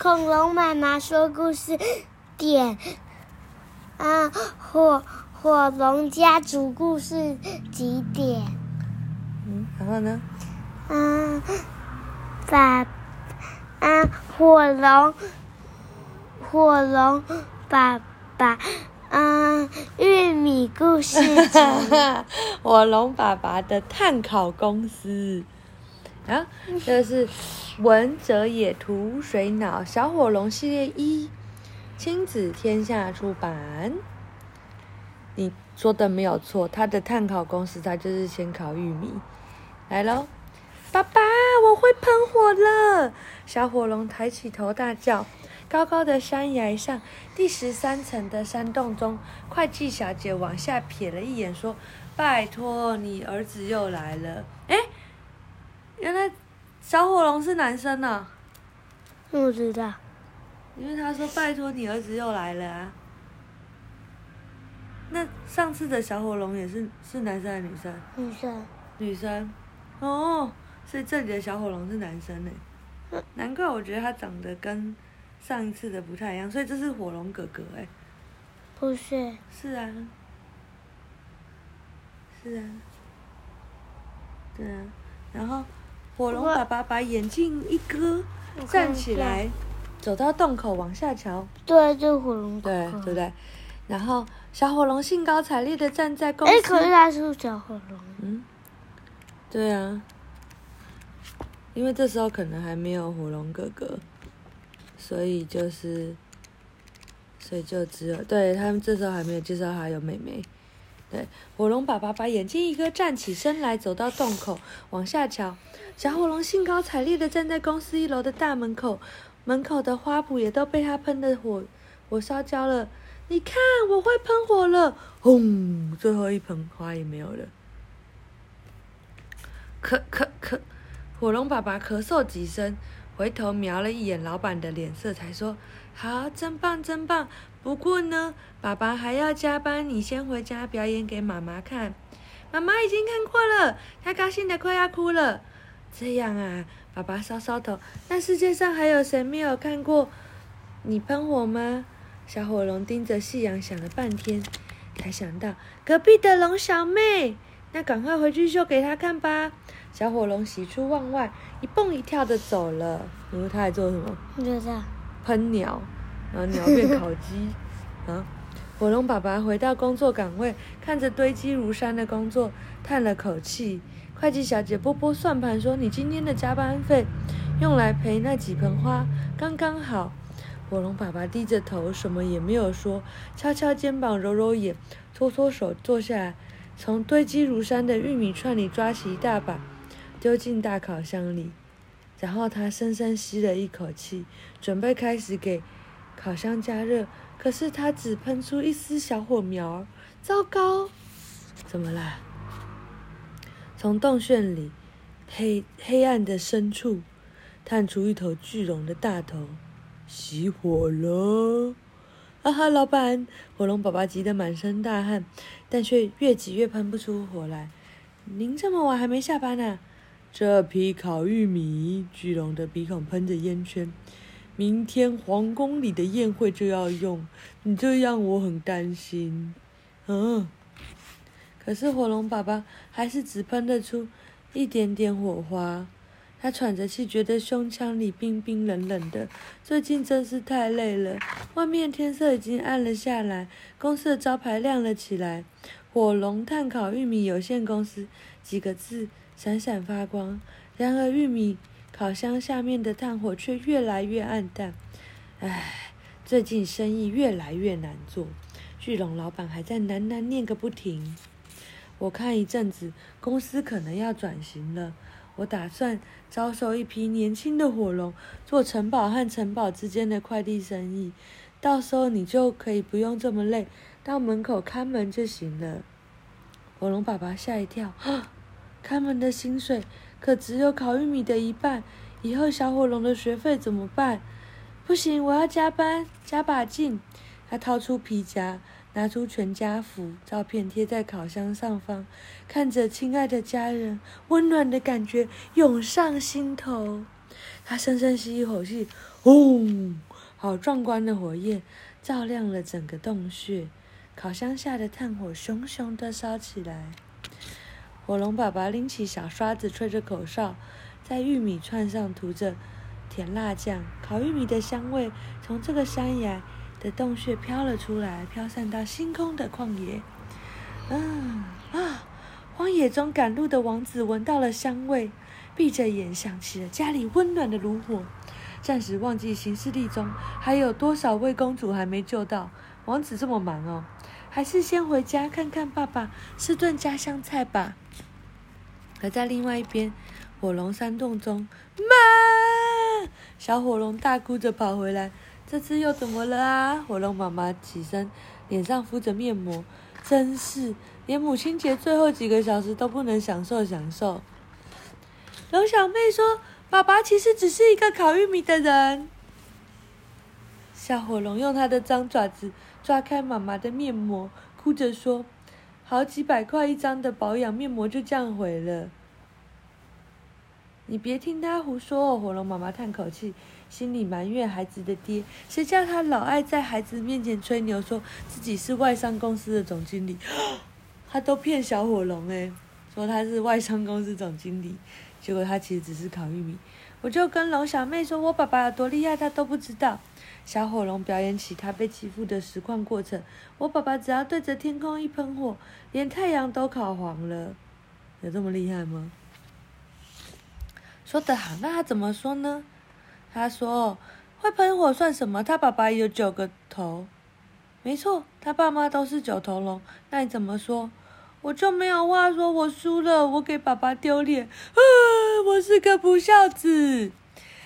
恐龙妈妈说故事点，啊，火火龙家族故事几点？嗯，然后呢？嗯，把，啊，火龙，火龙爸爸，嗯，玉米故事集，火龙爸爸的碳烤公司。啊，这是文哲也图水脑小火龙系列一，亲子天下出版。你说的没有错，他的碳烤公司，他就是先烤玉米。来喽，爸爸，我会喷火了！小火龙抬起头大叫。高高的山崖上，第十三层的山洞中，会计小姐往下瞥了一眼，说：“拜托，你儿子又来了。”哎。原来小火龙是男生呢？不知道。因为他说：“拜托你儿子又来了啊。”那上次的小火龙也是是男生还是女生？女生。女生。哦，所以这里的小火龙是男生呢。难怪我觉得他长得跟上一次的不太一样，所以这是火龙哥哥哎。不是。是啊。是啊。对啊，然后。火龙爸爸把眼镜一割，站起来，走到洞口往下瞧。对，就火龙。对，对不对？然后小火龙兴高采烈的站在公司。哎，可是他是小火龙。嗯。对啊。因为这时候可能还没有火龙哥哥，所以就是，所以就只有对他们这时候还没有介绍他有妹妹。对，火龙爸爸把眼睛一割，站起身来，走到洞口，往下瞧。小火龙兴高采烈地站在公司一楼的大门口，门口的花圃也都被他喷的火火烧焦了。你看，我会喷火了！轰，最后一盆花也没有了。咳咳咳，火龙爸爸咳嗽几声，回头瞄了一眼老板的脸色，才说：“好，真棒，真棒。”不过呢，爸爸还要加班，你先回家表演给妈妈看。妈妈已经看过了，她高兴得快要哭了。这样啊，爸爸搔搔头。那世界上还有谁没有看过你喷火吗？小火龙盯着夕阳想了半天，才想到隔壁的龙小妹。那赶快回去秀给他看吧。小火龙喜出望外，一蹦一跳的走了。然后他还做什么？不知道。喷鸟。然后鸟变烤鸡，啊！火龙爸爸回到工作岗位，看着堆积如山的工作，叹了口气。会计小姐拨拨算盘说：“你今天的加班费，用来赔那几盆花，刚刚好。”火龙爸爸低着头，什么也没有说，敲敲肩膀，揉揉眼，搓搓手，坐下来，从堆积如山的玉米串里抓起一大把，丢进大烤箱里，然后他深深吸了一口气，准备开始给。烤箱加热，可是它只喷出一丝小火苗，糟糕！怎么啦？从洞穴里黑黑暗的深处探出一头巨龙的大头，熄火了！啊哈，老板！火龙爸爸急得满身大汗，但却越挤越喷不出火来。您这么晚还没下班呢、这批烤玉米，巨龙的鼻孔喷着烟圈。明天皇宫里的宴会就要用，你这样我很担心。嗯、可是火龙爸爸还是只喷得出一点点火花。他喘着气，觉得胸腔里冰冰冷冷的。最近真是太累了。外面天色已经暗了下来，公司的招牌亮了起来，“火龙炭烤玉米有限公司”几个字闪闪发光。然而玉米。烤箱下面的炭火却越来越暗淡，唉，最近生意越来越难做，巨龙老板还在喃喃念个不停。我看一阵子公司可能要转型了，我打算招收一批年轻的火龙做城堡和城堡之间的快递生意，到时候你就可以不用这么累，到门口看门就行了。火龙爸爸吓一跳，看门的薪水。可只有烤玉米的一半，以后小火龙的学费怎么办？不行，我要加班，加把劲。他掏出皮夹，拿出全家福照片贴在烤箱上方，看着亲爱的家人，温暖的感觉涌上心头。他深深吸一口气，轰！好壮观的火焰照亮了整个洞穴，烤箱下的炭火熊熊的烧起来。火龙爸爸拎起小刷子，吹着口哨，在玉米串上涂着甜辣酱。烤玉米的香味从这个山崖的洞穴飘了出来，飘散到星空的旷野。嗯啊！荒野中赶路的王子闻到了香味，闭着眼想起了家里温暖的炉火。暂时忘记行事历中还有多少位公主还没救到。王子这么忙哦，还是先回家看看爸爸，吃顿家乡菜吧。而在另外一边，火龙山洞中，妈！小火龙大哭着跑回来，这次又怎么了啊？火龙妈妈起身，脸上敷着面膜，真是连母亲节最后几个小时都不能享受享受。龙小妹说。爸爸其实只是一个烤玉米的人。小火龙用它的脏爪子抓开妈妈的面膜，哭着说：“好几百块一张的保养面膜就这样毁了。”你别听他胡说哦！火龙妈妈叹口气，心里埋怨孩子的爹，谁叫他老爱在孩子面前吹牛，说自己是外商公司的总经理。他都骗小火龙诶，说他是外商公司总经理。结果他其实只是烤玉米，我就跟龙小妹说，我爸爸有多厉害，他都不知道。小火龙表演起他被欺负的实况过程，我爸爸只要对着天空一喷火，连太阳都烤黄了，有这么厉害吗？说得好，那他怎么说呢？他说会喷火算什么？他爸爸有九个头，没错，他爸妈都是九头龙。那你怎么说？我就没有话说，我输了，我给爸爸丢脸，啊，我是个不孝子，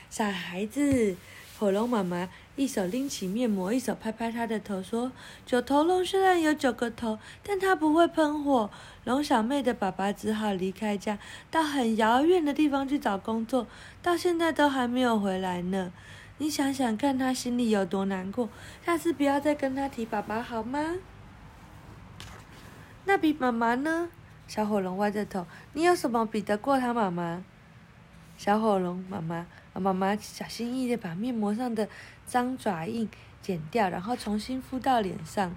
傻孩子。火龙妈妈一手拎起面膜，一手拍拍他的头，说：“九头龙虽然有九个头，但它不会喷火。”龙小妹的爸爸只好离开家，到很遥远的地方去找工作，到现在都还没有回来呢。你想想看，他心里有多难过。下次不要再跟他提爸爸好吗？那比妈妈呢？小火龙歪着头，你有什么比得过他妈妈？小火龙妈妈，妈妈小心翼翼地把面膜上的脏爪印剪掉，然后重新敷到脸上。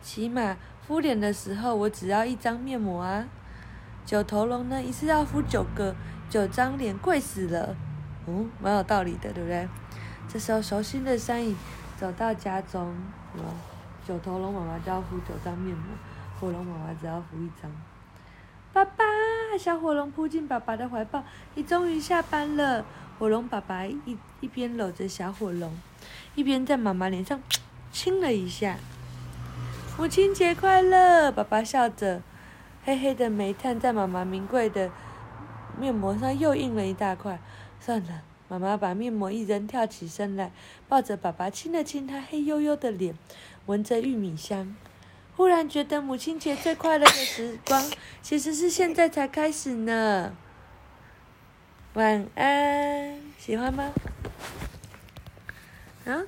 起码敷脸的时候，我只要一张面膜啊。九头龙呢，一次要敷九个九张脸，贵死了。嗯，蛮有道理的，对不对？这时候，熟悉的山影走到家中，九头龙妈妈就要敷九张面膜，火龙妈妈只要敷一张。爸爸，小火龙扑进爸爸的怀抱，你终于下班了。火龙爸爸一一边搂着小火龙，一边在妈妈脸上 亲了一下。母亲节快乐！爸爸笑着，黑黑的煤炭在妈妈名贵的面膜上又印了一大块。算了。妈妈把面膜一扔，跳起身来，抱着爸爸亲了亲他黑黝黝的脸，闻着玉米香，忽然觉得母亲节最快乐的时光，其实是现在才开始呢。晚安，喜欢吗？啊？